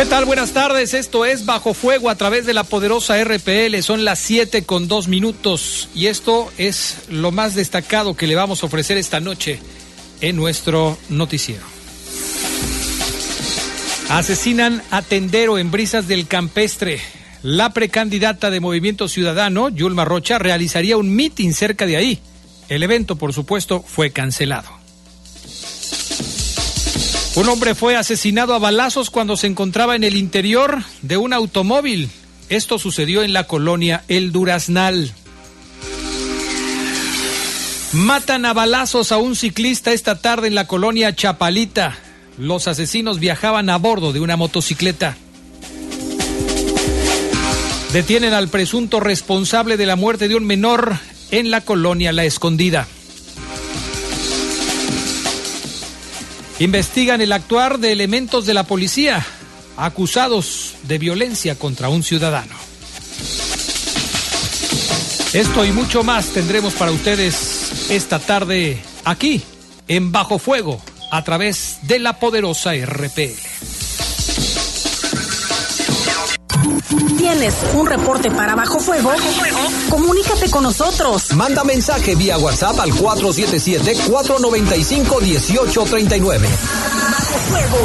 ¿Qué tal? Buenas tardes. Esto es Bajo Fuego a través de la poderosa RPL. Son las 7 con 2 minutos y esto es lo más destacado que le vamos a ofrecer esta noche en nuestro noticiero. Asesinan a Tendero en Brisas del Campestre. La precandidata de Movimiento Ciudadano, Yulma Rocha, realizaría un mitin cerca de ahí. El evento, por supuesto, fue cancelado. Un hombre fue asesinado a balazos cuando se encontraba en el interior de un automóvil. Esto sucedió en la colonia El Duraznal. Matan a balazos a un ciclista esta tarde en la colonia Chapalita. Los asesinos viajaban a bordo de una motocicleta. Detienen al presunto responsable de la muerte de un menor en la colonia La Escondida. Investigan el actuar de elementos de la policía acusados de violencia contra un ciudadano. Esto y mucho más tendremos para ustedes esta tarde aquí en Bajo Fuego a través de la poderosa RPL. ¿Tienes un reporte para Bajo Fuego? Comunícate con nosotros. Manda mensaje vía WhatsApp al 477-495-1839. Bajo Fuego.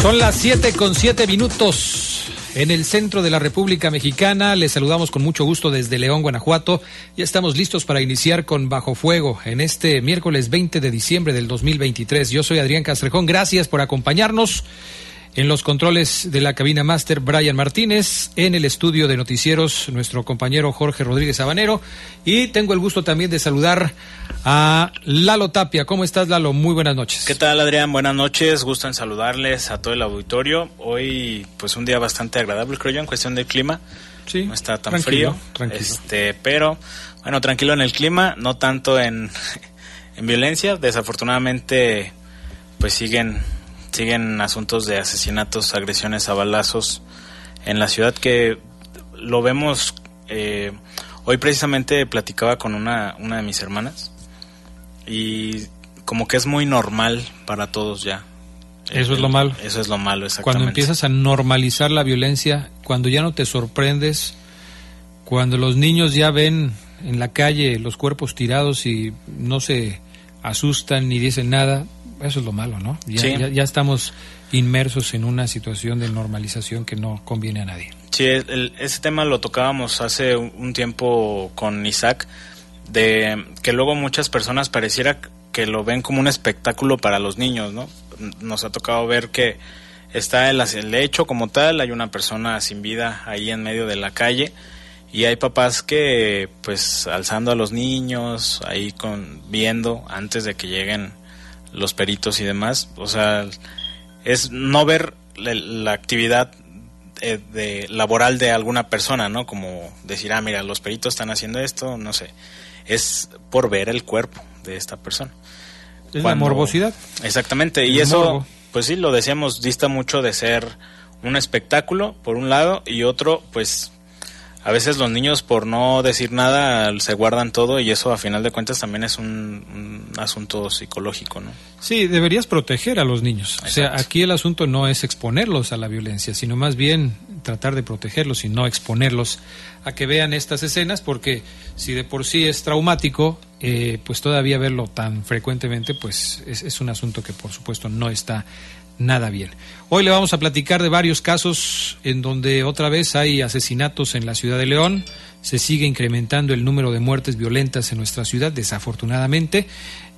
Son las 7 con 7 minutos en el centro de la República Mexicana. Les saludamos con mucho gusto desde León, Guanajuato. Ya estamos listos para iniciar con Bajo Fuego en este miércoles 20 de diciembre del 2023. Yo soy Adrián Castrejón. Gracias por acompañarnos. En los controles de la cabina máster, Brian Martínez. En el estudio de noticieros, nuestro compañero Jorge Rodríguez Sabanero. Y tengo el gusto también de saludar a Lalo Tapia. ¿Cómo estás, Lalo? Muy buenas noches. ¿Qué tal, Adrián? Buenas noches. Gusto en saludarles a todo el auditorio. Hoy, pues, un día bastante agradable, creo yo, en cuestión del clima. Sí. No está tan tranquilo, frío. tranquilo. Este, pero, bueno, tranquilo en el clima, no tanto en, en violencia. Desafortunadamente, pues siguen siguen asuntos de asesinatos, agresiones a balazos en la ciudad que lo vemos. Eh, hoy precisamente platicaba con una, una de mis hermanas y como que es muy normal para todos ya. Eso es lo malo. Eso es lo malo, exactamente. Cuando empiezas a normalizar la violencia, cuando ya no te sorprendes, cuando los niños ya ven en la calle los cuerpos tirados y no se asustan ni dicen nada, eso es lo malo, ¿no? Ya, Sí. ya, ya estamos inmersos en una situación de normalización que no conviene a nadie. Sí, el- ese tema lo tocábamos hace un un tiempo con Isaac, de que luego muchas personas pareciera que lo ven como un espectáculo para los niños, ¿no? Nos ha tocado ver que está el, el hecho como tal, hay una persona sin vida ahí en medio de la calle y hay papás que pues alzando a los niños, ahí con viendo antes de que lleguen los peritos y demás, o sea, es no ver la, la actividad eh, de laboral de alguna persona, ¿no? Como decir, ah, mira, los peritos están haciendo esto, no sé. Es por ver el cuerpo de esta persona. Es la morbosidad. Exactamente, y eso, morbo. pues sí, lo decíamos, dista mucho de ser un espectáculo, por un lado, y otro, pues a veces los niños por no decir nada se guardan todo y eso a final de cuentas también es un, asunto psicológico, ¿no? Sí, deberías proteger a los niños. O sea, aquí el asunto no es exponerlos a la violencia, sino más bien tratar de protegerlos y no exponerlos a que vean estas escenas, porque si de por sí es traumático, eh, pues todavía verlo tan frecuentemente, pues es, es un asunto que por supuesto no está nada bien. Hoy le vamos a platicar de varios casos en donde otra vez hay asesinatos en la ciudad de León. Se sigue incrementando el número de muertes violentas en nuestra ciudad, desafortunadamente.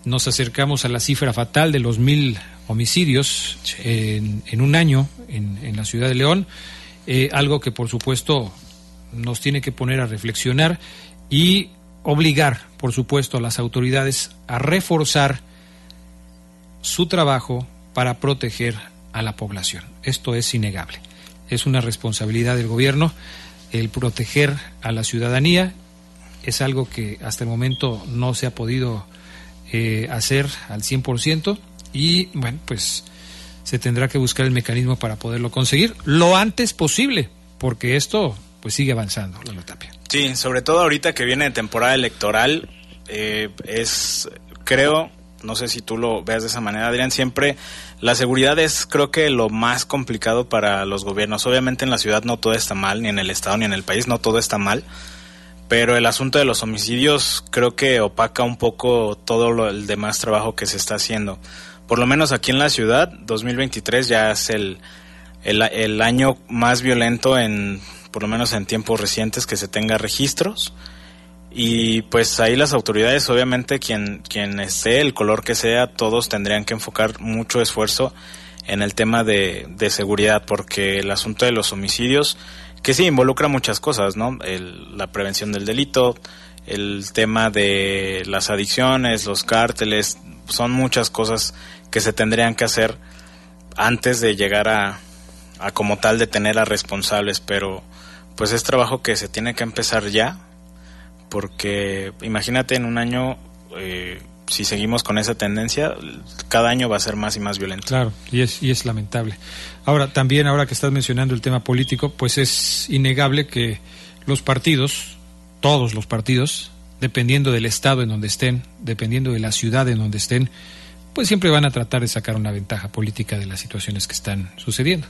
Nos acercamos a la cifra fatal de los mil homicidios en, un año en, la ciudad de León. Eh, algo que por supuesto nos tiene que poner a reflexionar y obligar, por supuesto, a las autoridades a reforzar su trabajo, para proteger a la población. Esto es innegable. Es una responsabilidad del gobierno el proteger a la ciudadanía. Es algo que hasta el momento no se ha podido eh, hacer al 100% y bueno, pues se tendrá que buscar el mecanismo para poderlo conseguir lo antes posible, porque esto pues sigue avanzando, la Tapia. Sí, sobre todo ahorita que viene temporada electoral, eh, es, creo, no sé si tú lo veas de esa manera, Adrián, siempre la seguridad es creo que lo más complicado para los gobiernos. Obviamente en la ciudad no todo está mal, ni en el estado ni en el país no todo está mal, pero el asunto de los homicidios creo que opaca un poco todo lo, el demás trabajo que se está haciendo. Por lo menos aquí en la ciudad, 2023 ya es el, el, el año más violento en, por lo menos en tiempos recientes, que se tenga registros y pues ahí las autoridades, obviamente, quien, quien esté, el color que sea, todos tendrían que enfocar mucho esfuerzo en el tema de, de seguridad, porque el asunto de los homicidios, que sí involucra muchas cosas, ¿no? la prevención del delito, el tema de las adicciones, los cárteles, son muchas cosas que se tendrían que hacer antes de llegar a, a como tal detener a responsables, pero pues es trabajo que se tiene que empezar ya, porque imagínate en un año, eh, si seguimos con esa tendencia, cada año va a ser más y más violento. Claro, y es, y es lamentable. Ahora, también ahora que estás mencionando el tema político, pues es innegable que los partidos, todos los partidos, dependiendo del estado en donde estén, dependiendo de la ciudad en donde estén, pues siempre van a tratar de sacar una ventaja política de las situaciones que están sucediendo.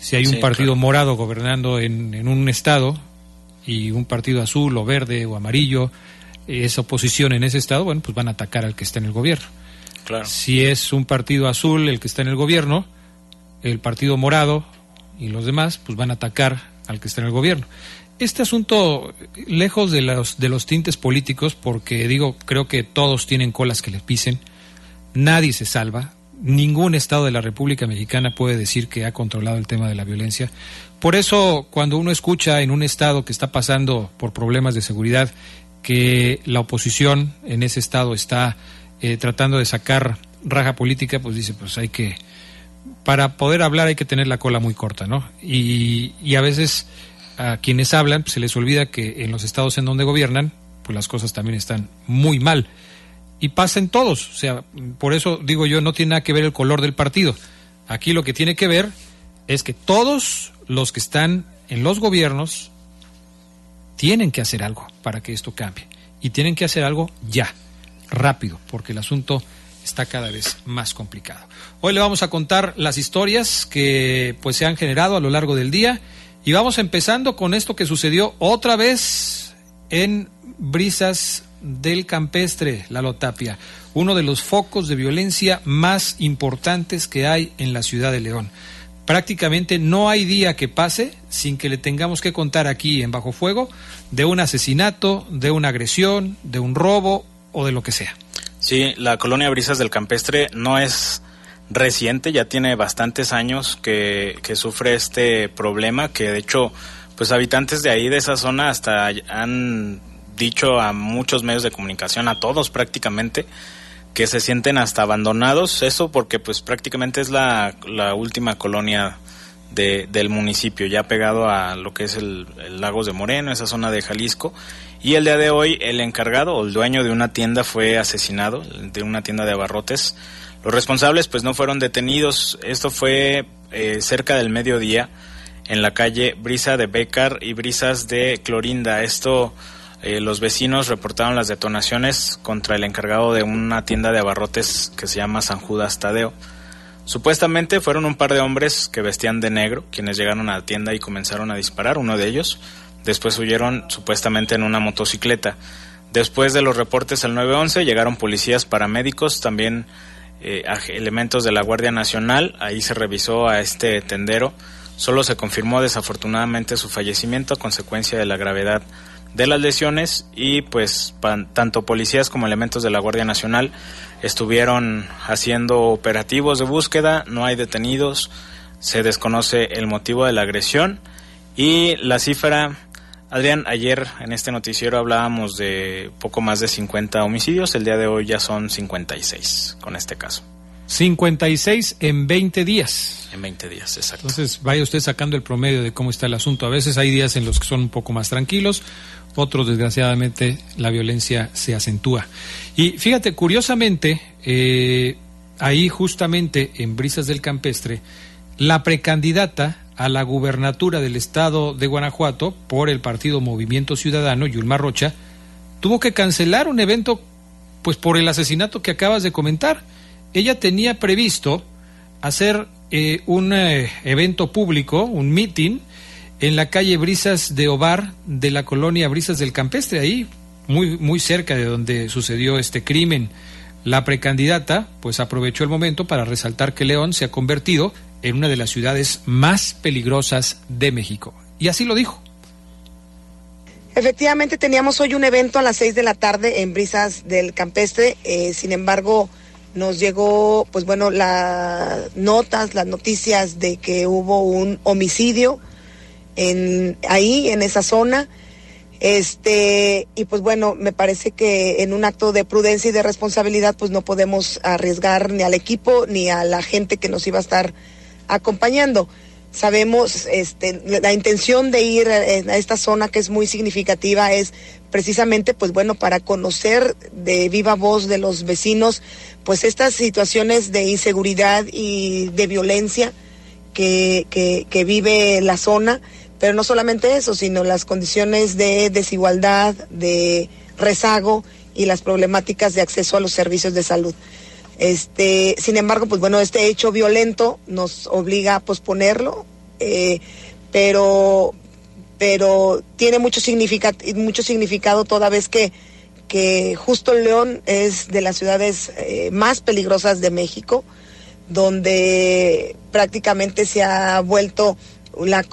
Si hay un partido morado gobernando en, en, un estado, y un partido azul o verde o amarillo es oposición en ese estado, bueno, pues van a atacar al que está en el gobierno. Claro. Si es un partido azul el que está en el gobierno, el partido morado y los demás, pues van a atacar al que está en el gobierno. Este asunto, lejos de los, de los tintes políticos, porque digo, creo que todos tienen colas que les pisen, nadie se salva, ningún Estado de la República Mexicana puede decir que ha controlado el tema de la violencia. Por eso, cuando uno escucha en un Estado que está pasando por problemas de seguridad que la oposición en ese Estado está eh, tratando de sacar raja política, pues dice, pues hay que, para poder hablar hay que tener la cola muy corta, ¿no? Y, y a veces a quienes hablan pues, se les olvida que en los estados en donde gobiernan, pues las cosas también están muy mal y pasen todos. O sea, por eso digo yo, no tiene nada que ver el color del partido. Aquí lo que tiene que ver es que todos los que están en los gobiernos tienen que hacer algo para que esto cambie. Y tienen que hacer algo ya, rápido, porque el asunto está cada vez más complicado. Hoy le vamos a contar las historias que pues se han generado a lo largo del día y vamos empezando con esto que sucedió otra vez en Brisas del campestre, Lalo Tapia, uno de los focos de violencia más importantes que hay en la ciudad de León. Prácticamente no hay día que pase sin que le tengamos que contar aquí en Bajo Fuego de un asesinato, de una agresión, de un robo o de lo que sea. Sí, la colonia Brisas del Campestre no es reciente, ya tiene bastantes años que, que sufre este problema, que de hecho, pues habitantes de ahí, de esa zona, hasta han dicho a muchos medios de comunicación, a todos prácticamente, que se sienten hasta abandonados, eso porque pues prácticamente es la, la última colonia de, del municipio, ya pegado a lo que es el, Lagos de Moreno, esa zona de Jalisco. Y el día de hoy el encargado o el dueño de una tienda fue asesinado, de una tienda de abarrotes. Los responsables pues no fueron detenidos, esto fue eh, cerca del mediodía en la calle Brisa de Becar y Brisas de Clorinda. Esto, eh, los vecinos reportaron las detonaciones contra el encargado de una tienda de abarrotes que se llama San Judas Tadeo. Supuestamente fueron un par de hombres que vestían de negro quienes llegaron a la tienda y comenzaron a disparar, uno de ellos. Después huyeron supuestamente en una motocicleta. Después de los reportes al 911 llegaron policías paramédicos, también eh, elementos de la Guardia Nacional. Ahí se revisó a este tendero Solo se confirmó desafortunadamente su fallecimiento a consecuencia de la gravedad de las lesiones y pues tanto policías como elementos de la Guardia Nacional estuvieron haciendo operativos de búsqueda, no hay detenidos, se desconoce el motivo de la agresión y la cifra, Adrián, ayer en este noticiero hablábamos de poco más de 50 homicidios, el día de hoy ya son 56 con este caso. 56 en 20 días. En 20 días, exacto. Entonces, vaya usted sacando el promedio de cómo está el asunto. A veces hay días en los que son un poco más tranquilos, otros, desgraciadamente, la violencia se acentúa. Y fíjate, curiosamente, eh, ahí justamente en Brisas del Campestre, la precandidata a la gubernatura del estado de Guanajuato por el partido Movimiento Ciudadano, Yulma Rocha, tuvo que cancelar un evento pues por el asesinato que acabas de comentar ella tenía previsto hacer eh, un eh, evento público, un meeting, en la calle Brisas de Ovar de la colonia Brisas del Campestre, ahí muy, muy cerca de donde sucedió este crimen. La precandidata pues aprovechó el momento para resaltar que León se ha convertido en una de las ciudades más peligrosas de México. Y así lo dijo. Efectivamente teníamos hoy un evento a las seis de la tarde en Brisas del Campestre, eh, sin embargo nos llegó, pues bueno, las notas, las noticias de que hubo un homicidio en, ahí, en esa zona. Este, y pues bueno, me parece que en un acto de prudencia y de responsabilidad, pues no podemos arriesgar ni al equipo ni a la gente que nos iba a estar acompañando sabemos este, la intención de ir a esta zona que es muy significativa es precisamente pues bueno para conocer de viva voz de los vecinos pues estas situaciones de inseguridad y de violencia que, que, vive la zona pero no solamente eso sino las condiciones de desigualdad de rezago y las problemáticas de acceso a los servicios de salud. Este, sin embargo, pues bueno, este hecho violento nos obliga a posponerlo, eh, pero, pero tiene mucho, mucho significado toda vez que, que justo León es de las ciudades eh, más peligrosas de México, donde prácticamente se ha vuelto la,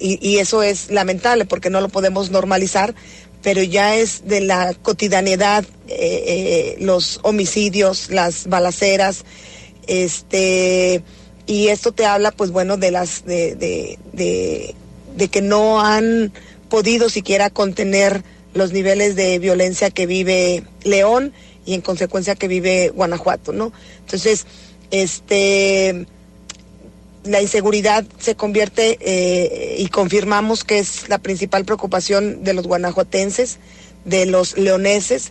y, y, eso es lamentable porque no lo podemos normalizar, pero ya es de la cotidianidad, eh, eh, los homicidios, las balaceras, este, y esto te habla, pues bueno, de las, de, de, de, de que no han podido siquiera contener los niveles de violencia que vive León y en consecuencia que vive Guanajuato, ¿no? Entonces, este la inseguridad se convierte eh, y confirmamos que es la principal preocupación de los guanajuatenses, de los leoneses,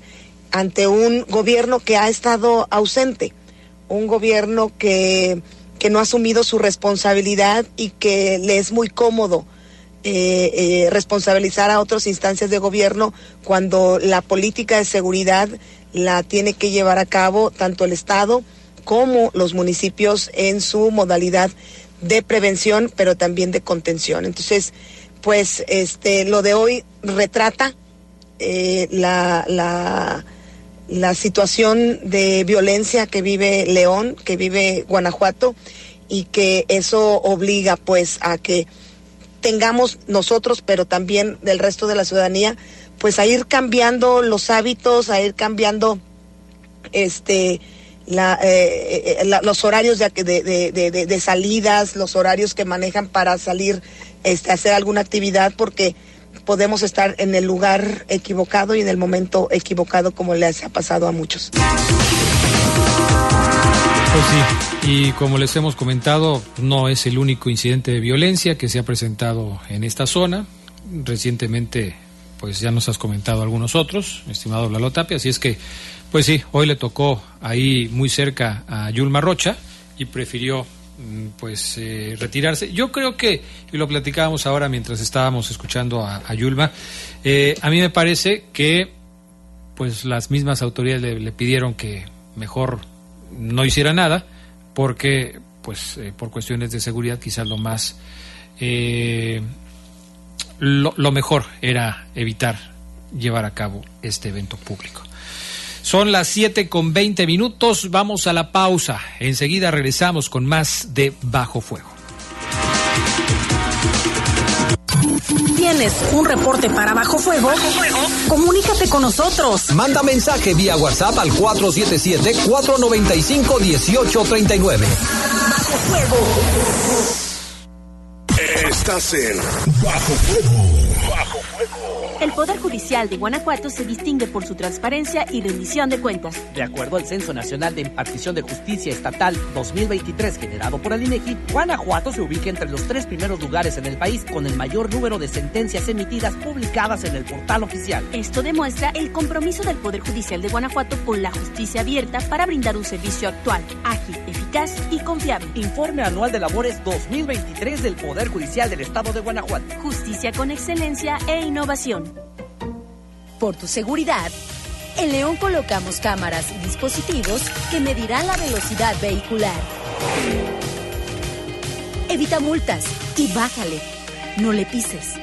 ante un gobierno que ha estado ausente, un gobierno que, que no ha asumido su responsabilidad y que le es muy cómodo eh, eh, responsabilizar a otras instancias de gobierno cuando la política de seguridad la tiene que llevar a cabo tanto el Estado, como los municipios en su modalidad de prevención, pero también de contención. Entonces, pues este, lo de hoy retrata eh, la, la, la situación de violencia que vive León, que vive Guanajuato, y que eso obliga pues a que tengamos nosotros, pero también del resto de la ciudadanía, pues a ir cambiando los hábitos, a ir cambiando este la, eh, eh, los horarios de, de, de, salidas, los horarios que manejan para salir este, a hacer alguna actividad, porque podemos estar en el lugar equivocado y en el momento equivocado, como les ha pasado a muchos. Pues sí, y como les hemos comentado, no es el único incidente de violencia que se ha presentado en esta zona. Recientemente, pues ya nos has comentado algunos otros, estimado Lalo Tapia, así es que pues sí, hoy le tocó ahí muy cerca a Yulma Rocha y prefirió mm, pues eh, retirarse. Yo creo que, y lo platicábamos ahora mientras estábamos escuchando a, Yulma, eh, a mí me parece que pues las mismas autoridades le, pidieron que mejor no hiciera nada, porque pues eh, por cuestiones de seguridad quizás lo más lo, lo mejor era evitar llevar a cabo este evento público. Son las 7 con 20 minutos, vamos a la pausa. Enseguida regresamos con más de Bajo Fuego. ¿Tienes un reporte para Bajo Fuego? Comunícate con nosotros. Manda mensaje vía WhatsApp al 477-495-1839. Bajo Fuego. Estás en Bajo Fuego. Bajo el Poder Judicial de Guanajuato se distingue por su transparencia y rendición de cuentas. De acuerdo al Censo Nacional de Impartición de Justicia Estatal 2023 generado por el INEGI, Guanajuato se ubica entre los tres primeros lugares en el país con el mayor número de sentencias emitidas publicadas en el portal oficial. Esto demuestra el compromiso del Poder Judicial de Guanajuato con la justicia abierta para brindar un servicio actual, ágil, eficaz y confiable. Informe anual de labores 2023 del Poder Judicial del Estado de Guanajuato. Justicia con excelencia e innovación. Por tu seguridad, en León colocamos cámaras y dispositivos que medirán la velocidad vehicular. Evita multas y bájale. No le pises.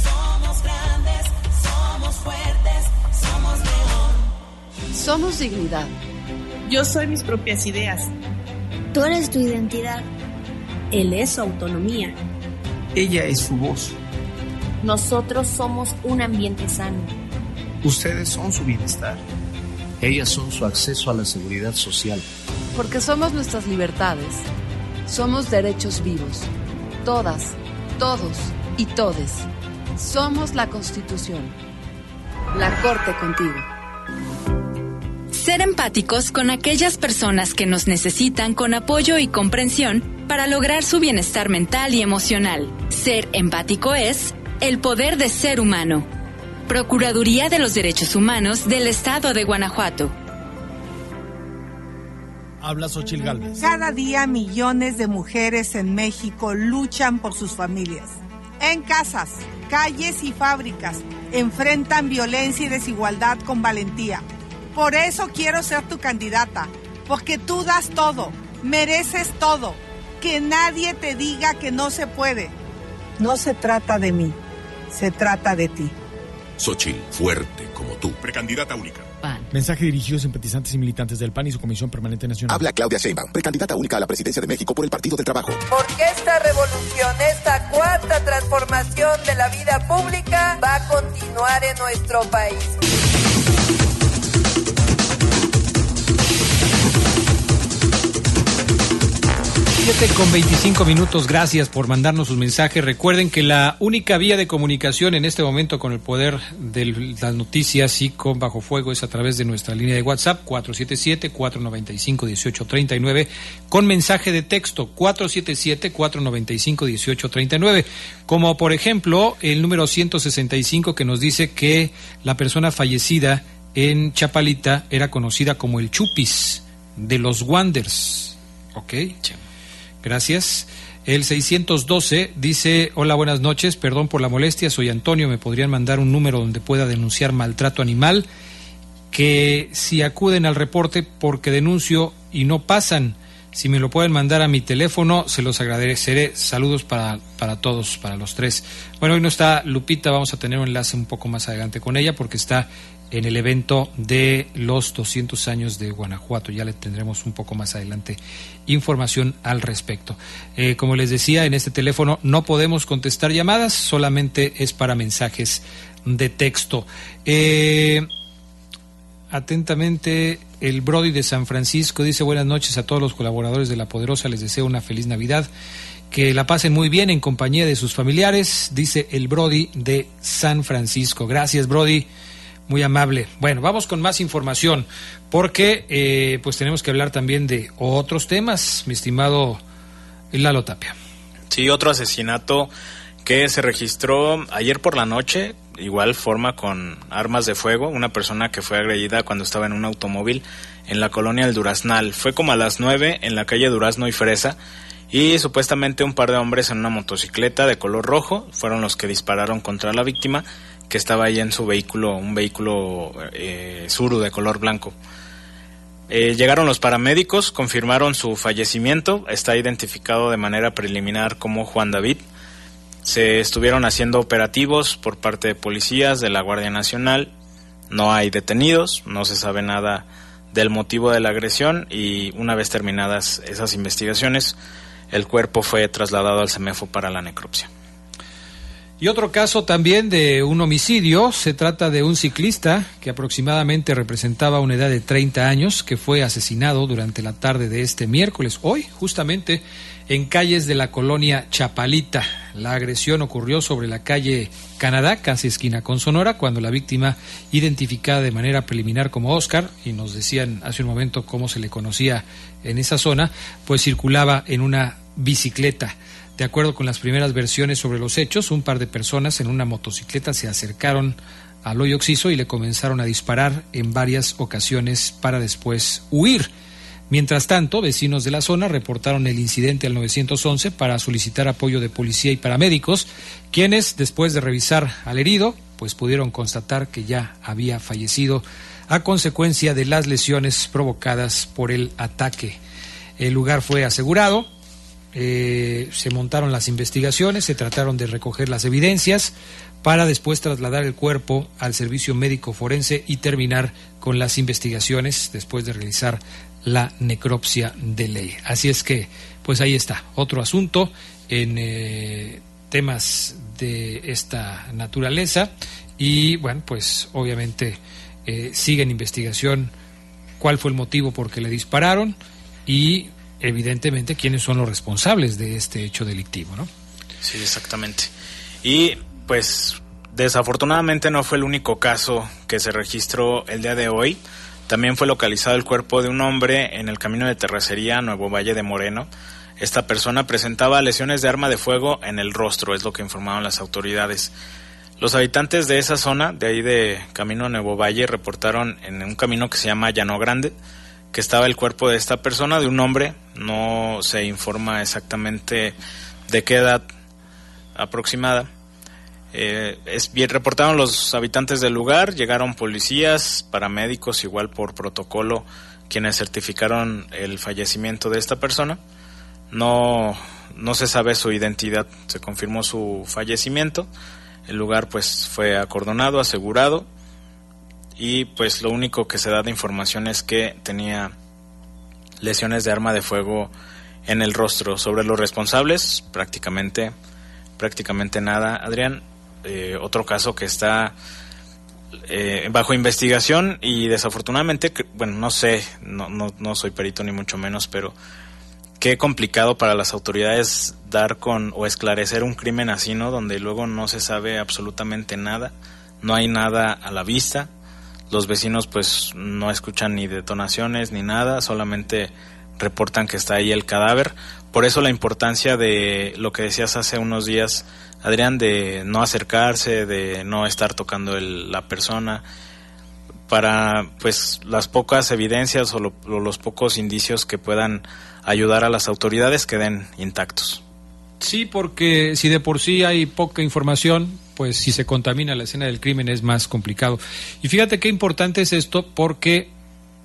Somos grandes, somos fuertes, somos León. Somos dignidad. Yo soy mis propias ideas. Tú eres tu identidad. Él es su autonomía. Ella es su voz. Nosotros somos un ambiente sano. Ustedes son su bienestar. Ellas son su acceso a la seguridad social. Porque somos nuestras libertades. Somos derechos vivos. Todas, todos y todes. Somos la Constitución. La Corte contigo. Ser empáticos con aquellas personas que nos necesitan con apoyo y comprensión para lograr su bienestar mental y emocional. Ser empático es el poder de ser humano. Procuraduría de los Derechos Humanos del Estado de Guanajuato. Habla Xochil Gálvez. Cada día millones de mujeres en México luchan por sus familias. En casas, calles y fábricas enfrentan violencia y desigualdad con valentía. Por eso quiero ser tu candidata, porque tú das todo, mereces todo. Que nadie te diga que no se puede. No se trata de mí se trata de ti. Xochitl, fuerte como tú. Precandidata única. PAN. Mensaje dirigido a simpatizantes y militantes del PAN y su Comisión Permanente Nacional. Habla Claudia Sheinbaum, precandidata única a la presidencia de México por el Partido del Trabajo. Porque esta revolución, esta cuarta transformación de la vida pública va a continuar en nuestro país. Con 25 minutos, gracias por mandarnos sus mensajes. Recuerden que la única vía de comunicación en este momento con el poder de las noticias y con Bajo Fuego es a través de nuestra línea de WhatsApp 477-495-1839 con mensaje de texto 477-495-1839. Como por ejemplo el número 165 que nos dice que la persona fallecida en Chapalita era conocida como el Chupis de los Wanders. ¿Ok? Gracias. El 612 dice, hola, buenas noches, perdón por la molestia, soy Antonio, me podrían mandar un número donde pueda denunciar maltrato animal, que si acuden al reporte porque denuncio y no pasan, si me lo pueden mandar a mi teléfono, se los agradeceré. Saludos para, para todos, para los tres. Bueno, hoy no está Lupita, vamos a tener un enlace un poco más adelante con ella porque está en el evento de los 200 años de Guanajuato. Ya le tendremos un poco más adelante información al respecto. Eh, como les decía, en este teléfono no podemos contestar llamadas, solamente es para mensajes de texto. Eh, atentamente, el Brody de San Francisco dice buenas noches a todos los colaboradores de La Poderosa, les deseo una feliz Navidad. Que la pasen muy bien en compañía de sus familiares, dice el Brody de San Francisco. Gracias, Brody. Muy amable. Bueno, vamos con más información, porque eh, pues tenemos que hablar también de otros temas, mi estimado Lalo Tapia. Sí, otro asesinato que se registró ayer por la noche igual forma con armas de fuego, una persona que fue agredida cuando estaba en un automóvil en la colonia El Duraznal. Fue como a las 9 en la calle Durazno y Fresa y supuestamente un par de hombres en una motocicleta de color rojo fueron los que dispararon contra la víctima que estaba ahí en su vehículo, un vehículo eh, suru de color blanco. Eh, llegaron los paramédicos, confirmaron su fallecimiento, está identificado de manera preliminar como Juan David. Se estuvieron haciendo operativos por parte de policías de la Guardia Nacional, no hay detenidos, no se sabe nada del motivo de la agresión y una vez terminadas esas investigaciones, el cuerpo fue trasladado al CEMEFO para la necropsia. Y otro caso también de un homicidio, se trata de un ciclista que aproximadamente representaba una edad de 30 años, que fue asesinado durante la tarde de este miércoles, hoy justamente en calles de la colonia Chapalita. La agresión ocurrió sobre la calle Canadá, casi esquina con Sonora, cuando la víctima, identificada de manera preliminar como Oscar, y nos decían hace un momento cómo se le conocía en esa zona, pues circulaba en una bicicleta. De acuerdo con las primeras versiones sobre los hechos, un par de personas en una motocicleta se acercaron al hoyo oxiso y le comenzaron a disparar en varias ocasiones para después huir. Mientras tanto, vecinos de la zona reportaron el incidente al 911 para solicitar apoyo de policía y paramédicos, quienes, después de revisar al herido, pues pudieron constatar que ya había fallecido a consecuencia de las lesiones provocadas por el ataque. El lugar fue asegurado, eh, se montaron las investigaciones, se trataron de recoger las evidencias para después trasladar el cuerpo al servicio médico forense y terminar con las investigaciones después de realizar la necropsia de ley. Así es que, pues ahí está, otro asunto en eh, temas de esta naturaleza y bueno, pues obviamente eh, sigue en investigación cuál fue el motivo por que le dispararon y evidentemente quiénes son los responsables de este hecho delictivo, ¿no? Sí, exactamente. Y pues desafortunadamente no fue el único caso que se registró el día de hoy. También fue localizado el cuerpo de un hombre en el camino de terracería Nuevo Valle de Moreno. Esta persona presentaba lesiones de arma de fuego en el rostro, es lo que informaron las autoridades. Los habitantes de esa zona, de ahí de Camino Nuevo Valle, reportaron en un camino que se llama Llano Grande, que estaba el cuerpo de esta persona, de un hombre, no se informa exactamente de qué edad aproximada. Eh, es bien, reportaron los habitantes del lugar, llegaron policías, paramédicos, igual por protocolo, quienes certificaron el fallecimiento de esta persona. No, no se sabe su identidad, se confirmó su fallecimiento. El lugar pues fue acordonado, asegurado y pues lo único que se da de información es que tenía lesiones de arma de fuego en el rostro. Sobre los responsables, prácticamente, prácticamente nada. Adrián, eh, otro caso que está eh, bajo investigación y desafortunadamente, bueno, no sé, no, no, no soy perito ni mucho menos, pero qué complicado para las autoridades dar con o esclarecer un crimen así, ¿no? Donde luego no se sabe absolutamente nada, no hay nada a la vista los vecinos pues no escuchan ni detonaciones ni nada, solamente reportan que está ahí el cadáver. Por eso la importancia de lo que decías hace unos días, Adrián, de no acercarse, de no estar tocando la persona, para pues las pocas evidencias o, o los pocos indicios que puedan ayudar a las autoridades queden intactos. Sí, porque si de por sí hay poca información, pues si se contamina la escena del crimen es más complicado. Y fíjate qué importante es esto porque,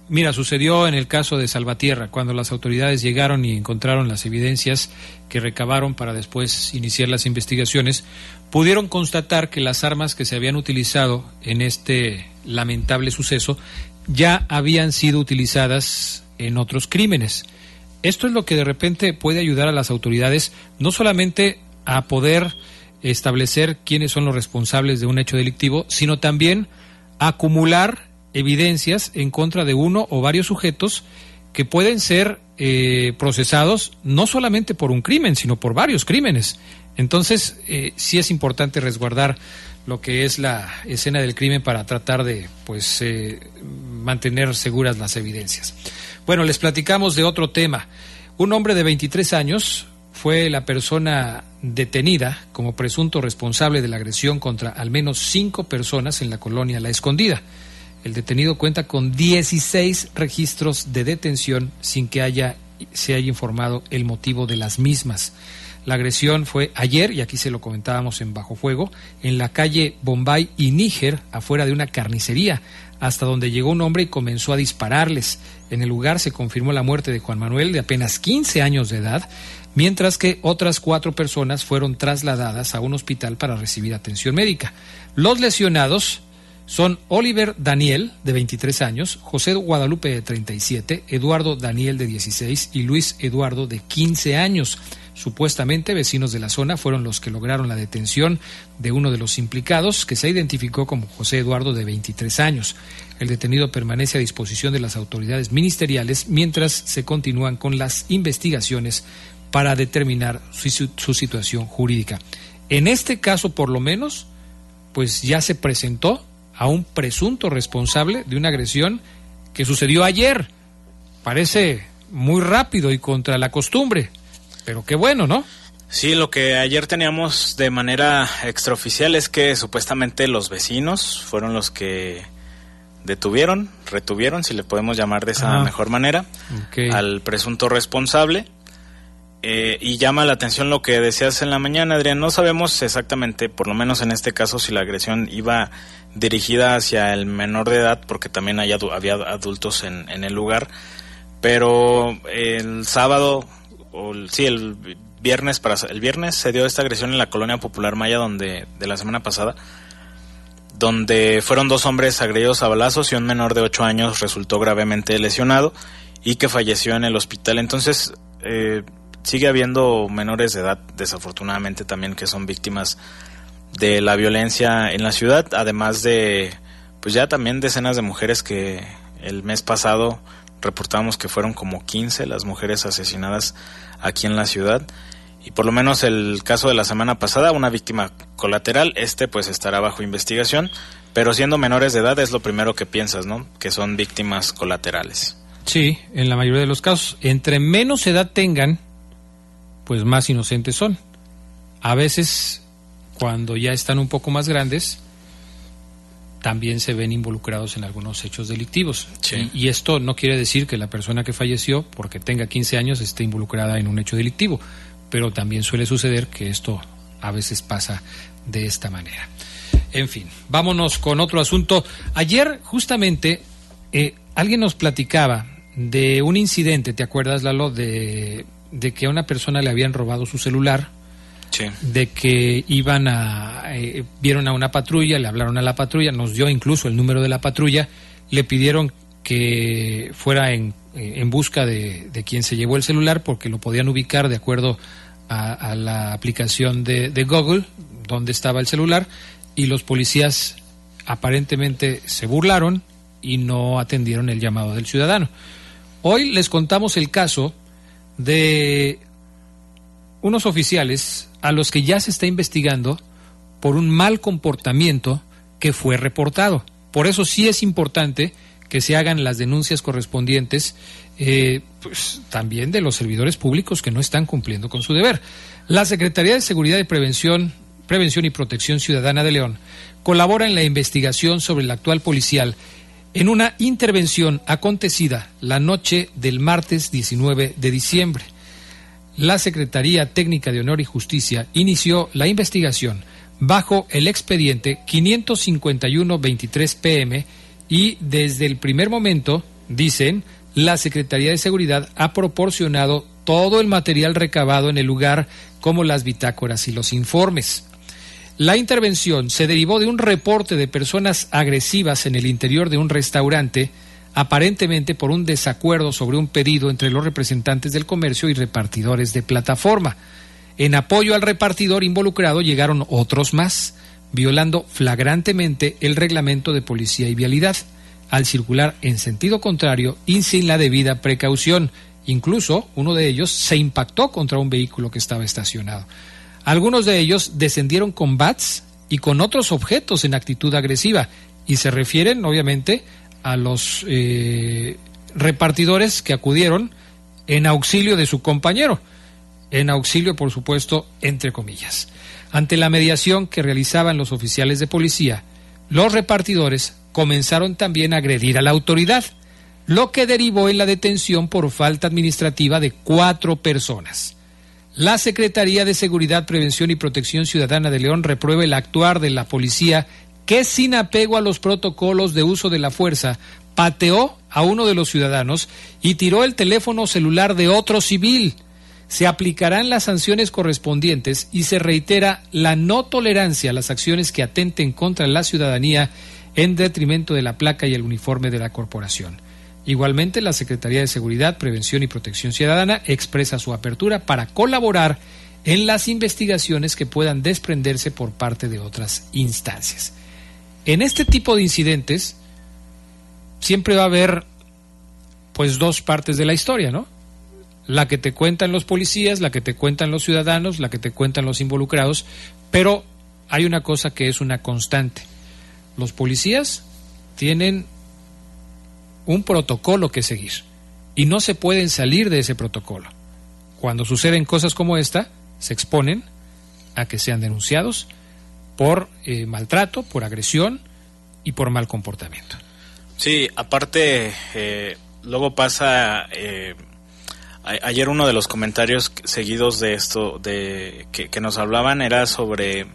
mira, sucedió en el caso de Salvatierra, cuando las autoridades llegaron y encontraron las evidencias que recabaron para después iniciar las investigaciones, pudieron constatar que las armas que se habían utilizado en este lamentable suceso ya habían sido utilizadas en otros crímenes. Esto es lo que de repente puede ayudar a las autoridades no solamente a poder establecer quiénes son los responsables de un hecho delictivo, sino también acumular evidencias en contra de uno o varios sujetos que pueden ser eh, procesados no solamente por un crimen, sino por varios crímenes. Entonces, eh, sí es importante resguardar lo que es la escena del crimen para tratar de, pues, eh, mantener seguras las evidencias. Bueno, les platicamos de otro tema. Un hombre de 23 años fue la persona detenida como presunto responsable de la agresión contra al menos cinco personas en la colonia La Escondida. El detenido cuenta con 16 registros de detención sin que haya, se haya informado el motivo de las mismas. La agresión fue ayer, y aquí se lo comentábamos en Bajo Fuego, en la calle Bombay y Níger, afuera de una carnicería, hasta donde llegó un hombre y comenzó a dispararles. En el lugar se confirmó la muerte de Juan Manuel, de apenas 15 años de edad, mientras que otras cuatro personas fueron trasladadas a un hospital para recibir atención médica. Los lesionados son Oliver Daniel, de 23 años, José Guadalupe, de 37, Eduardo Daniel, de 16 y Luis Eduardo, de 15 años. Supuestamente vecinos de la zona fueron los que lograron la detención de uno de los implicados, que se identificó como José Eduardo, de 23 años. El detenido permanece a disposición de las autoridades ministeriales mientras se continúan con las investigaciones para determinar su, su situación jurídica. En este caso, por lo menos, pues ya se presentó a un presunto responsable de una agresión que sucedió ayer. Parece muy rápido y contra la costumbre, pero qué bueno, ¿no? Sí, lo que ayer teníamos de manera extraoficial es que supuestamente los vecinos fueron los que detuvieron, retuvieron, si le podemos llamar de esa Ah. mejor manera, al presunto responsable. Eh, y llama la atención lo que decías en la mañana, Adrián. No sabemos exactamente, por lo menos en este caso, si la agresión iba dirigida hacia el menor de edad, porque también había adultos en, en el lugar. Pero el sábado, o el- sí, el viernes, para, el viernes se dio esta agresión en la colonia popular Maya, donde de la semana pasada, donde fueron dos hombres agredidos a balazos y un menor de 8 años resultó gravemente lesionado y que falleció en el hospital. Entonces, eh, sigue habiendo menores de edad, desafortunadamente también, que son víctimas de la violencia en la ciudad, además de, pues ya también decenas de mujeres que el mes pasado reportamos que fueron como 15 las mujeres asesinadas aquí en la ciudad. Y por lo menos el caso de la semana pasada, una víctima colateral, este pues estará bajo investigación, pero siendo menores de edad es lo primero que piensas, ¿no? Que son víctimas colaterales. Sí, en la mayoría de los casos. Entre menos edad tengan, pues más inocentes son. A veces, cuando ya están un poco más grandes, también se ven involucrados en algunos hechos delictivos. Sí. Y, y esto no quiere decir que la persona que falleció, porque tenga 15 años, esté involucrada en un hecho delictivo, pero también suele suceder que esto a veces pasa de esta manera. En fin, vámonos con otro asunto. Ayer, justamente, eh, alguien nos platicaba de un incidente, ¿te acuerdas, Lalo? De, de que a una persona le habían robado su celular, Sí. de que iban a, eh, vieron a una patrulla, le hablaron a la patrulla, nos dio incluso el número de la patrulla, le pidieron que fuera en, eh, en busca de, de quien se llevó el celular porque lo podían ubicar de acuerdo a, a la aplicación de, de Google, donde estaba el celular, y los policías aparentemente se burlaron y no atendieron el llamado del ciudadano. Hoy les contamos el caso de unos oficiales a los que ya se está investigando por un mal comportamiento que fue reportado. Por eso sí es importante que se hagan las denuncias correspondientes eh, pues, también de los servidores públicos que no están cumpliendo con su deber. La Secretaría de Seguridad y Prevención, Prevención y Protección Ciudadana de León colabora en la investigación sobre el actual policial en una intervención acontecida la noche del martes 19 de diciembre. La Secretaría Técnica de Honor y Justicia inició la investigación bajo el expediente 551-23 PM y desde el primer momento, dicen, la Secretaría de Seguridad ha proporcionado todo el material recabado en el lugar, como las bitácoras y los informes. La intervención se derivó de un reporte de personas agresivas en el interior de un restaurante, aparentemente por un desacuerdo sobre un pedido entre los representantes del comercio y repartidores de plataforma. En apoyo al repartidor involucrado llegaron otros más, violando flagrantemente el reglamento de policía y vialidad, al circular en sentido contrario y sin la debida precaución. Incluso uno de ellos se impactó contra un vehículo que estaba estacionado. Algunos de ellos descendieron con bats y con otros objetos en actitud agresiva y se refieren obviamente a los eh, repartidores que acudieron en auxilio de su compañero. en auxilio, por supuesto, entre comillas. Ante la mediación que realizaban los oficiales de policía, los repartidores comenzaron también a agredir a la autoridad, lo que derivó en la detención por falta administrativa de cuatro personas. La Secretaría de Seguridad, Prevención y Protección Ciudadana de León reprueba el actuar de la policía que sin apego a los protocolos de uso de la fuerza pateó a uno de los ciudadanos y tiró el teléfono celular de otro civil. Se aplicarán las sanciones correspondientes y se reitera la no tolerancia a las acciones que atenten contra la ciudadanía en detrimento de la placa y el uniforme de la corporación. Igualmente, la Secretaría de Seguridad, Prevención y Protección Ciudadana expresa su apertura para colaborar en las investigaciones que puedan desprenderse por parte de otras instancias. En este tipo de incidentes siempre va a haber pues dos partes de la historia, ¿no? La que te cuentan los policías, la que te cuentan los ciudadanos, la que te cuentan los involucrados, pero hay una cosa que es una constante. Los policías tienen un protocolo que seguir y no se pueden salir de ese protocolo. Cuando suceden cosas como esta, se exponen a que sean denunciados por eh, maltrato, por agresión y por mal comportamiento. Sí, aparte, eh, luego pasa, eh, ayer uno de los comentarios seguidos de esto, de que, que nos hablaban era sobre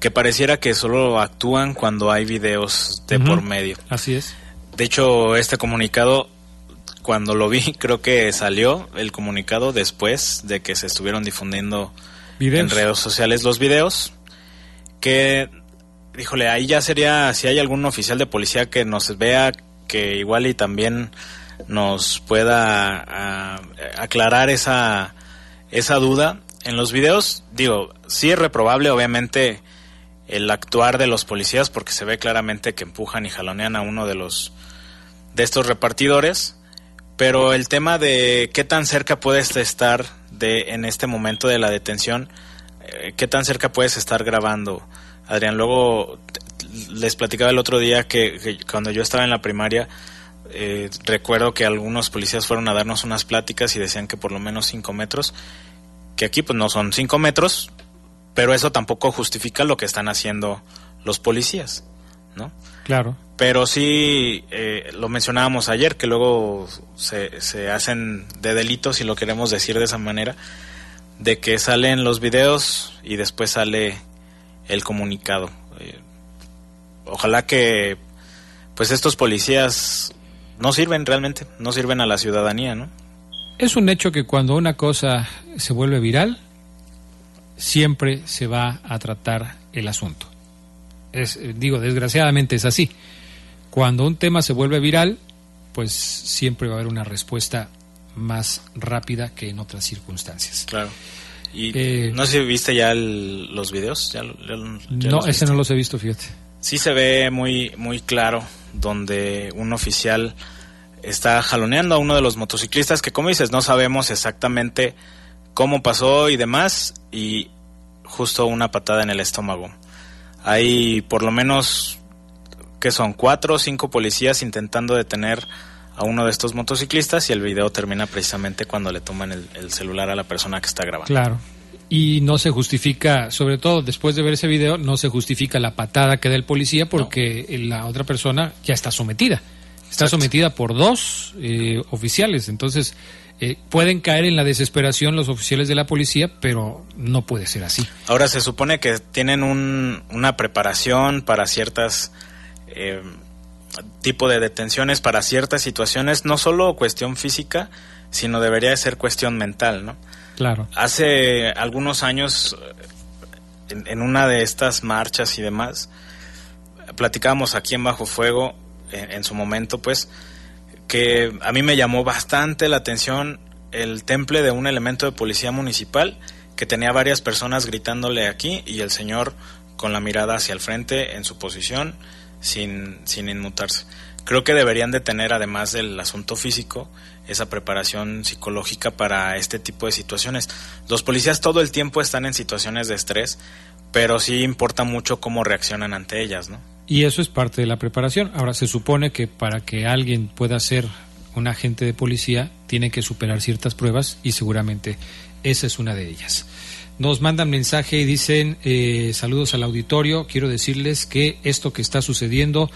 que pareciera que solo actúan cuando hay videos de por medio. Así es. De hecho, este comunicado, cuando lo vi, creo que salió el comunicado después de que se estuvieron difundiendo Videos. en redes sociales los videos. Que, híjole, ahí ya sería, si hay algún oficial de policía que nos vea, que igual y también nos pueda ah, aclarar esa, esa duda. En los videos, digo, sí es reprobable, obviamente, el actuar de los policías porque se ve claramente que empujan y jalonean a uno de los de estos repartidores pero el tema de qué tan cerca puedes estar de en este momento de la detención eh, qué tan cerca puedes estar grabando. Adrián luego les platicaba el otro día que, cuando yo estaba en la primaria eh, recuerdo que algunos policías fueron a darnos unas pláticas y decían que por lo menos cinco metros que aquí pues no son cinco metros pero eso tampoco justifica lo que están haciendo los policías, ¿no? Claro. Pero sí, eh, lo mencionábamos ayer, que luego se, se hacen de delitos, si lo queremos decir de esa manera, de que salen los videos y después sale el comunicado. Eh, ojalá que pues estos policías no sirven realmente, no sirven a la ciudadanía, ¿no? Es un hecho que cuando una cosa se vuelve viral, siempre se va a tratar el asunto. Es, eh, digo, desgraciadamente es así. Cuando un tema se vuelve viral, pues siempre va a haber una respuesta más rápida que en otras circunstancias. Claro. Y Eh, no sé si viste ya el- los videos. ¿Ya, ya ya No, ese no los he visto, fíjate. Sí se ve muy, muy claro donde un oficial está jaloneando a uno de los motociclistas que, como dices, no sabemos exactamente cómo pasó y demás, y justo una patada en el estómago. Hay por lo menos, que son cuatro o cinco policías intentando detener a uno de estos motociclistas y el video termina precisamente cuando le toman el, el celular a la persona que está grabando. Claro. Y no se justifica, sobre todo después de ver ese video, no se justifica la patada que da el policía porque la otra persona ya está sometida. Está sometida por dos eh, oficiales. Entonces, eh, pueden caer en la desesperación los oficiales de la policía, pero no puede ser así. Ahora se supone que tienen un- una preparación para ciertas eh, tipo de detenciones, para ciertas situaciones, no solo cuestión física, sino debería de ser cuestión mental, ¿no? Claro. Hace algunos años, en, en una de estas marchas y demás, platicábamos aquí en Bajo Fuego, en, en su momento, pues, que a mí me llamó bastante la atención el temple de un elemento de policía municipal que tenía varias personas gritándole aquí y el señor con la mirada hacia el frente en su posición sin, sin inmutarse. Creo que deberían de tener, además del asunto físico, esa preparación psicológica para este tipo de situaciones. Los policías todo el tiempo están en situaciones de estrés, pero sí importa mucho cómo reaccionan ante ellas, ¿no? Y eso es parte de la preparación. Ahora, se supone que para que alguien pueda ser un agente de policía, tiene que superar ciertas pruebas y seguramente esa es una de ellas. Nos mandan mensaje y dicen eh, saludos al auditorio. Quiero decirles que esto que está sucediendo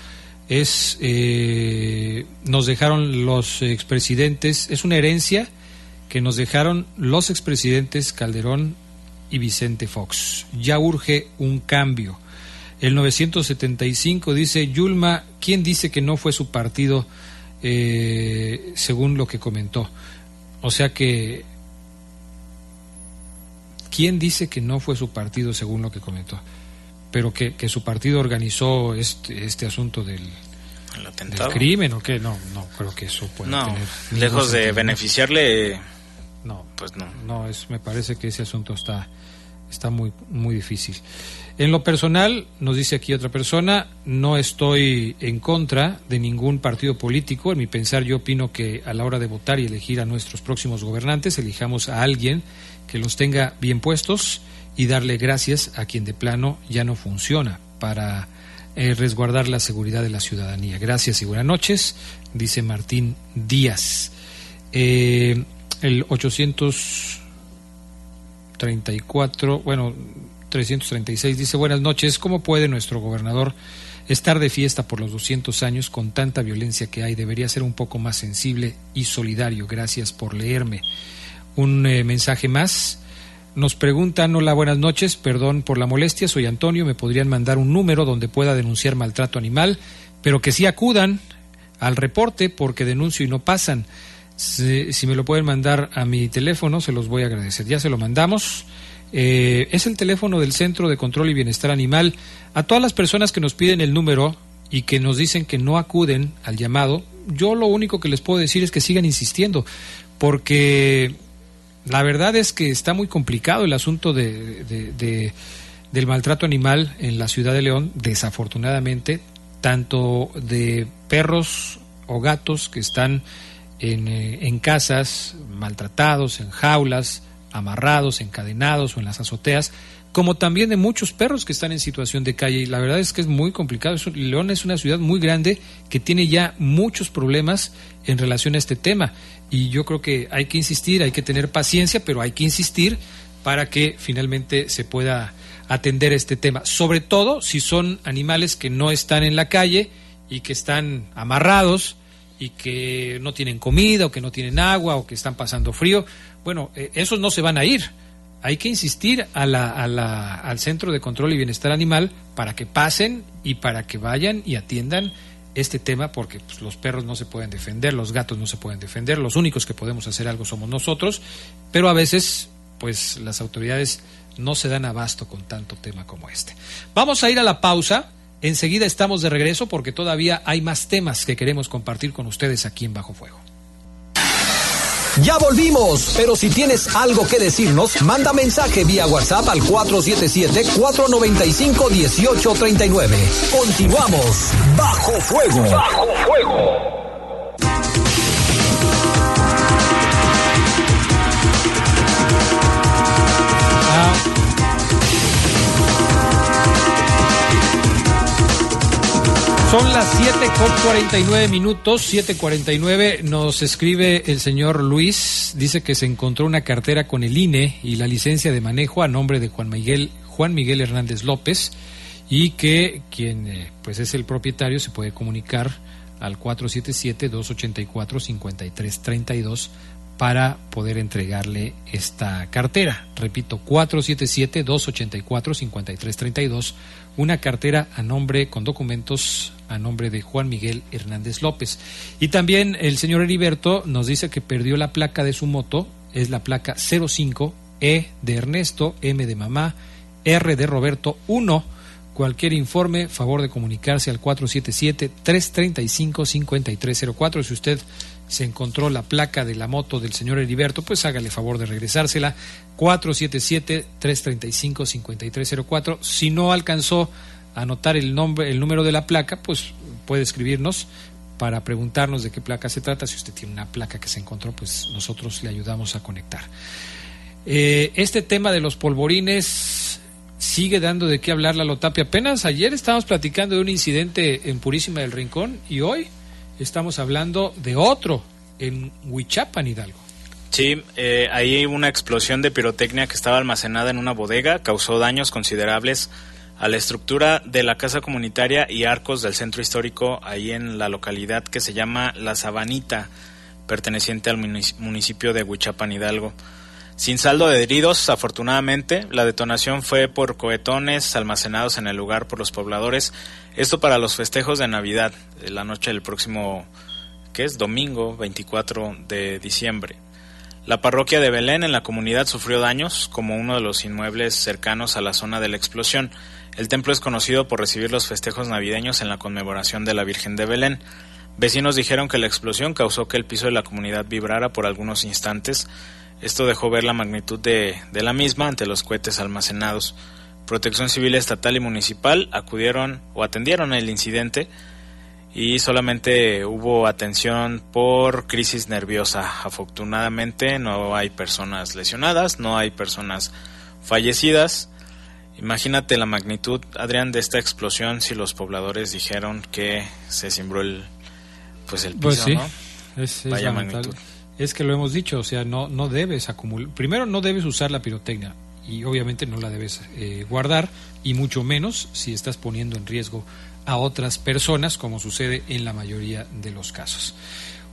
es eh, nos dejaron los expresidentes, es una herencia que nos dejaron los expresidentes Calderón y Vicente Fox. Ya urge un cambio. El 975 dice Yulma, ¿quién dice que no fue su partido eh, según lo que comentó? O sea que ¿quién dice que no fue su partido según lo que comentó? Pero que, que su partido organizó este, este asunto del, El del crimen o qué? No, no creo que eso pueda No, tener lejos de sentido. beneficiarle, No, pues no. no es, me parece que ese asunto está, está muy, muy difícil. En lo personal, nos dice aquí otra persona, no estoy en contra de ningún partido político. En mi pensar, yo opino que a la hora de votar y elegir a nuestros próximos gobernantes, elijamos a alguien que los tenga bien puestos y darle gracias a quien de plano ya no funciona para eh, resguardar la seguridad de la ciudadanía. Gracias y buenas noches, dice Martín Díaz. Eh, el 834, bueno, 336 dice, buenas noches, ¿cómo puede nuestro gobernador estar de fiesta por los 200 años con tanta violencia que hay? Debería ser un poco más sensible y solidario. Gracias por leerme. Un eh, mensaje más. Nos preguntan, hola, buenas noches, perdón por la molestia, soy Antonio, me podrían mandar un número donde pueda denunciar maltrato animal, pero que sí acudan al reporte porque denuncio y no pasan. Si, si me lo pueden mandar a mi teléfono, se los voy a agradecer. Ya se lo mandamos. Eh, es el teléfono del Centro de Control y Bienestar Animal. A todas las personas que nos piden el número y que nos dicen que no acuden al llamado, yo lo único que les puedo decir es que sigan insistiendo, porque la verdad es que está muy complicado el asunto de, de- de- del maltrato animal en la ciudad de León, desafortunadamente, tanto de perros o gatos que están en, eh, en casas, maltratados, en jaulas, amarrados, encadenados o en las azoteas, como también de muchos perros que están en situación de calle. Y la verdad es que es muy complicado. León es una ciudad muy grande que tiene ya muchos problemas en relación a este tema. Y yo creo que hay que insistir, hay que tener paciencia, pero hay que insistir para que finalmente se pueda atender este tema. Sobre todo si son animales que no están en la calle y que están amarrados y que no tienen comida o que no tienen agua o que están pasando frío. Bueno, eh, esos no se van a ir. Hay que insistir a la, al Centro de Control y Bienestar Animal para que pasen y para que vayan y atiendan este tema porque pues, los perros no se pueden defender, los gatos no se pueden defender, los únicos que podemos hacer algo somos nosotros, pero a veces pues las autoridades no se dan abasto con tanto tema como este. Vamos a ir a la pausa. Enseguida estamos de regreso porque todavía hay más temas que queremos compartir con ustedes aquí en Bajo Fuego. Ya volvimos, pero si tienes algo que decirnos, manda mensaje vía WhatsApp al 477-495-1839. Continuamos, Bajo Fuego. Bajo Fuego. Son las 7 con 49 minutos, 7.49 nos escribe el señor Luis, dice que se encontró una cartera con el INE y la licencia de manejo a nombre de Juan Miguel, Juan Miguel Hernández López y que quien eh, pues es el propietario se puede comunicar al 477-284-5332 para poder entregarle esta cartera. Repito, 477-284-5332, una cartera a nombre, con documentos a nombre de Juan Miguel Hernández López. Y también el señor Heriberto nos dice que perdió la placa de su moto, es la placa 05 E de Ernesto, M de mamá, R de Roberto 1. Cualquier informe, favor de comunicarse al 477-335-5304. Si usted se encontró la placa de la moto del señor Heriberto, pues hágale favor de regresársela. 477-335-5304. Si no alcanzó anotar el nombre, el número de la placa, pues puede escribirnos para preguntarnos de qué placa se trata. Si usted tiene una placa que se encontró, pues nosotros le ayudamos a conectar. Eh, este tema de los polvorines sigue dando de qué hablar la Lotapia. Apenas ayer estábamos platicando de un incidente en Purísima del Rincón y hoy estamos hablando de otro en Huichapan, Hidalgo. Sí, eh, ahí una explosión de pirotecnia que estaba almacenada en una bodega causó daños considerables a la estructura de la casa comunitaria y arcos del centro histórico ahí en la localidad que se llama La Sabanita, perteneciente al munici- municipio de Huichapan Hidalgo. Sin saldo de heridos, afortunadamente, la detonación fue por cohetones almacenados en el lugar por los pobladores. Esto para los festejos de Navidad, de la noche del próximo, que es domingo 24 de diciembre. La parroquia de Belén en la comunidad sufrió daños, como uno de los inmuebles cercanos a la zona de la explosión. El templo es conocido por recibir los festejos navideños en la conmemoración de la Virgen de Belén. Vecinos dijeron que la explosión causó que el piso de la comunidad vibrara por algunos instantes. Esto dejó ver la magnitud de, la misma ante los cohetes almacenados. Protección Civil Estatal y Municipal acudieron o atendieron el incidente y solamente hubo atención por crisis nerviosa. Afortunadamente no hay personas lesionadas, no hay personas fallecidas. Imagínate la magnitud, Adrián, de esta explosión si los pobladores dijeron que se cimbró el, pues el piso, Pues sí, ¿no? es, Vaya magnitud. Es que lo hemos dicho, o sea, no, no debes acumular. Primero, no debes usar la pirotecnia y obviamente no la debes eh, guardar, y mucho menos si estás poniendo en riesgo a otras personas, como sucede en la mayoría de los casos.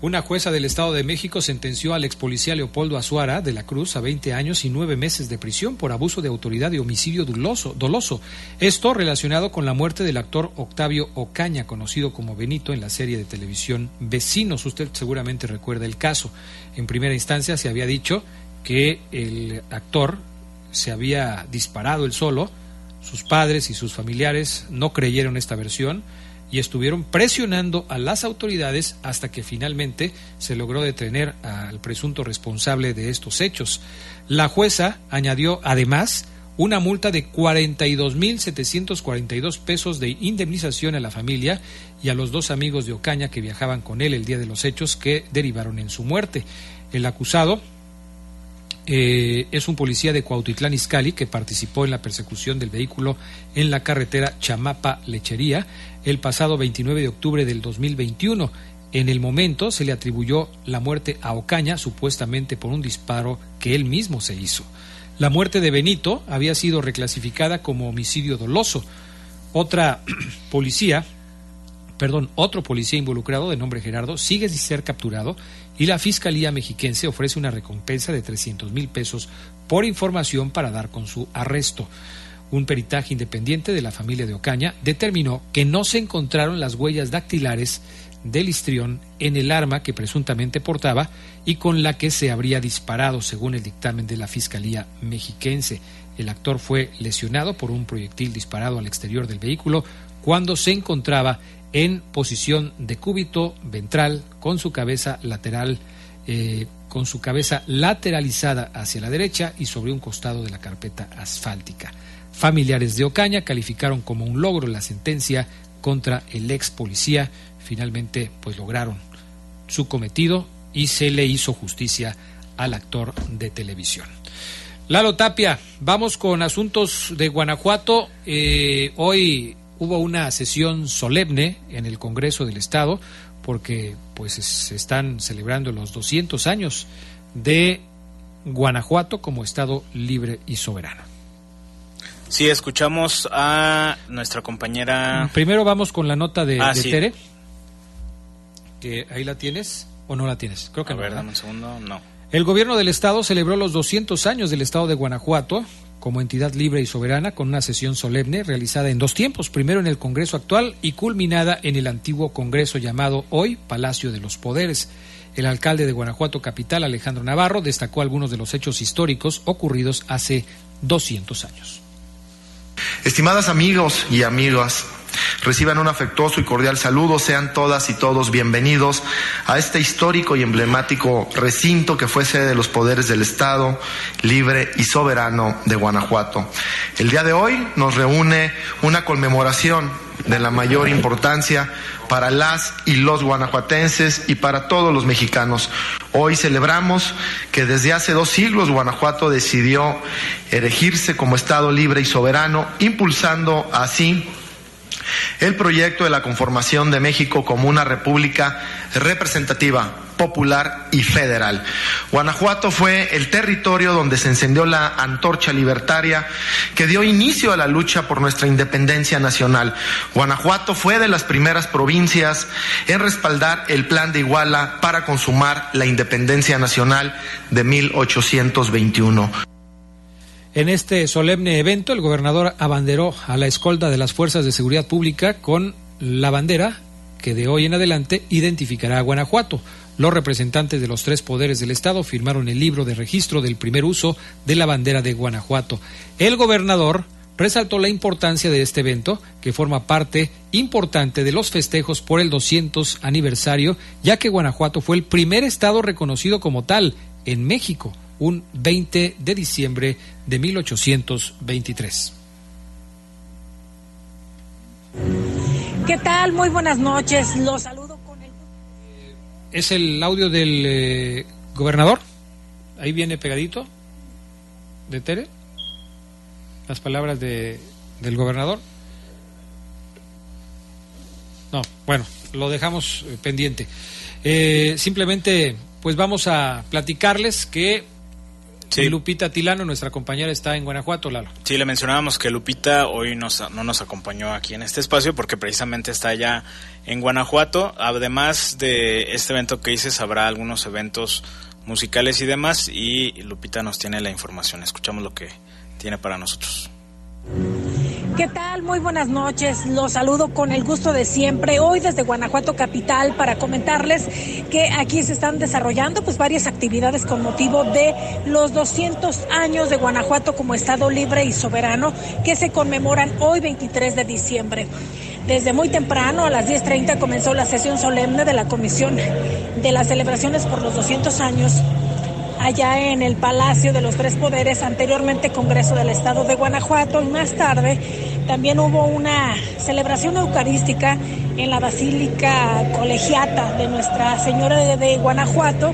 Una jueza del Estado de México sentenció al ex policía Leopoldo Azuara de la Cruz a 20 años y 9 meses de prisión por abuso de autoridad y homicidio doloso, doloso. Esto relacionado con la muerte del actor Octavio Ocaña, conocido como Benito en la serie de televisión Vecinos. Usted seguramente recuerda el caso. En primera instancia se había dicho que el actor se había disparado él solo. Sus padres y sus familiares no creyeron esta versión y estuvieron presionando a las autoridades hasta que finalmente se logró detener al presunto responsable de estos hechos. La jueza añadió además una multa de 42.742 pesos de indemnización a la familia y a los dos amigos de Ocaña que viajaban con él el día de los hechos que derivaron en su muerte. El acusado eh, es un policía de Cuautitlán Izcalli que participó en la persecución del vehículo en la carretera Chamapa-Lechería el pasado 29 de octubre del 2021. En el momento se le atribuyó la muerte a Ocaña supuestamente por un disparo que él mismo se hizo. La muerte de Benito había sido reclasificada como homicidio doloso. Otra policía, perdón, otro policía involucrado de nombre Gerardo sigue sin ser capturado y la Fiscalía Mexiquense ofrece una recompensa de 300 mil pesos por información para dar con su arresto. Un peritaje independiente de la familia de Ocaña determinó que no se encontraron las huellas dactilares del histrión en el arma que presuntamente portaba y con la que se habría disparado, según el dictamen de la Fiscalía Mexiquense. El actor fue lesionado por un proyectil disparado al exterior del vehículo cuando se encontraba en posición de cúbito ventral con su cabeza lateral eh, con su cabeza lateralizada hacia la derecha y sobre un costado de la carpeta asfáltica. Familiares de Ocaña calificaron como un logro la sentencia contra el ex policía. Finalmente, pues lograron su cometido y se le hizo justicia al actor de televisión. Lalo Tapia, vamos con asuntos de Guanajuato. Eh, hoy hubo una sesión solemne en el Congreso del Estado porque pues se están celebrando los 200 años de Guanajuato como Estado libre y soberano. Sí, escuchamos a nuestra compañera. Primero vamos con la nota de, Ah, de sí. Tere. Que ahí la tienes o no la tienes. Creo que A no. ver, dame un segundo. No. El gobierno del estado celebró los 200 años del estado de Guanajuato como entidad libre y soberana con una sesión solemne realizada en dos tiempos, primero en el Congreso actual y culminada en el antiguo Congreso llamado hoy Palacio de los Poderes. El alcalde de Guanajuato Capital, Alejandro Navarro, destacó algunos de los hechos históricos ocurridos hace 200 años. Estimadas amigos y amigas, reciban un afectuoso y cordial saludo, sean todas y todos bienvenidos a este histórico y emblemático recinto que fue sede de los poderes del Estado libre y soberano de Guanajuato. El día de hoy nos reúne una conmemoración de la mayor importancia para las y los guanajuatenses y para todos los mexicanos. Hoy celebramos que desde hace dos siglos Guanajuato decidió erigirse como Estado libre y soberano, impulsando así el proyecto de la conformación de México como una república representativa, popular y federal. Guanajuato fue el territorio donde se encendió la antorcha libertaria que dio inicio a la lucha por nuestra independencia nacional. Guanajuato fue de las primeras provincias en respaldar el plan de Iguala para consumar la independencia nacional de 1821. En este solemne evento, el gobernador abanderó a la escolta de las fuerzas de seguridad pública con la bandera que de hoy en adelante identificará a Guanajuato. Los representantes de los tres poderes del Estado firmaron el libro de registro del primer uso de la bandera de Guanajuato. El gobernador resaltó la importancia de este evento, que forma parte importante de los festejos por el 200 aniversario, ya que Guanajuato fue el primer estado reconocido como tal en México, un 20 de diciembre de 1823. ¿Qué tal? Muy buenas noches. Los saludo con el... ¿Es el audio del eh, gobernador? Ahí viene pegadito. ¿De Tere? Las palabras de, del gobernador. No, bueno, lo dejamos eh, pendiente. Eh, simplemente, pues vamos a platicarles que Sí. Lupita Tilano, nuestra compañera, está en Guanajuato, Lalo. Sí, le mencionábamos que Lupita hoy nos, no nos acompañó aquí en este espacio porque precisamente está allá en Guanajuato. Además de este evento que dices, habrá algunos eventos musicales y demás y Lupita nos tiene la información. Escuchamos lo que tiene para nosotros. ¿Qué tal? Muy buenas noches. Los saludo con el gusto de siempre. Hoy desde Guanajuato Capital para comentarles que aquí se están desarrollando pues varias actividades con motivo de los 200 años de Guanajuato como estado libre y soberano que se conmemoran hoy 23 de diciembre. Desde muy temprano, a las 10.30, comenzó la sesión solemne de la Comisión de las Celebraciones por los 200 años allá en el Palacio de los Tres Poderes, anteriormente Congreso del Estado de Guanajuato, y más tarde también hubo una celebración eucarística en la Basílica Colegiata de Nuestra Señora de, Guanajuato,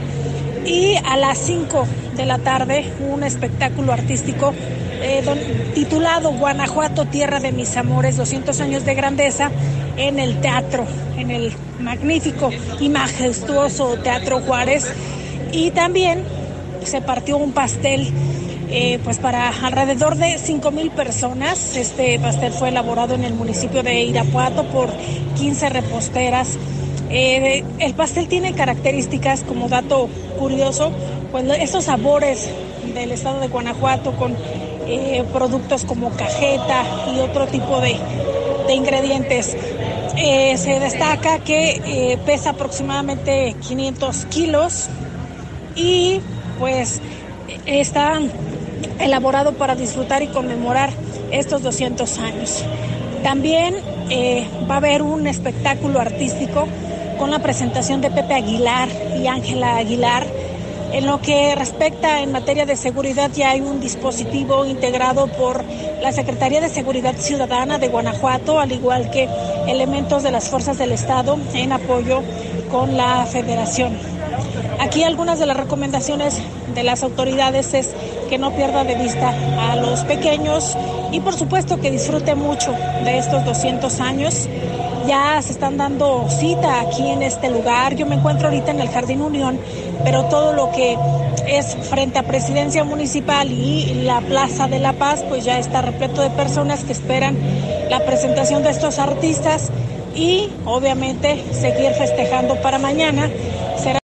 y a las 5 de la tarde un espectáculo artístico eh, titulado Guanajuato, Tierra de mis Amores, 200 años de grandeza, en el teatro, en el magnífico y majestuoso Teatro Juárez. Y también se partió un pastel eh, pues para alrededor de 5 mil personas. Este pastel fue elaborado en el municipio de Irapuato por 15 reposteras. Eh, el pastel tiene características, como dato curioso, pues esos sabores del estado de Guanajuato con eh, productos como cajeta y otro tipo de, de ingredientes. Se destaca que pesa aproximadamente 500 kilos y pues está elaborado para disfrutar y conmemorar estos 200 años. También eh, va a haber un espectáculo artístico con la presentación de Pepe Aguilar y Ángela Aguilar. En lo que respecta en materia de seguridad ya hay un dispositivo integrado por la Secretaría de Seguridad Ciudadana de Guanajuato, al igual que elementos de las fuerzas del Estado en apoyo con la Federación. Aquí algunas de las recomendaciones de las autoridades es que no pierda de vista a los pequeños y por supuesto que disfrute mucho de estos 200 años. Ya se están dando cita aquí en este lugar. Yo me encuentro ahorita en el Jardín Unión, pero todo lo que es frente a Presidencia Municipal y la Plaza de la Paz, pues ya está repleto de personas que esperan la presentación de estos artistas y obviamente seguir festejando para mañana.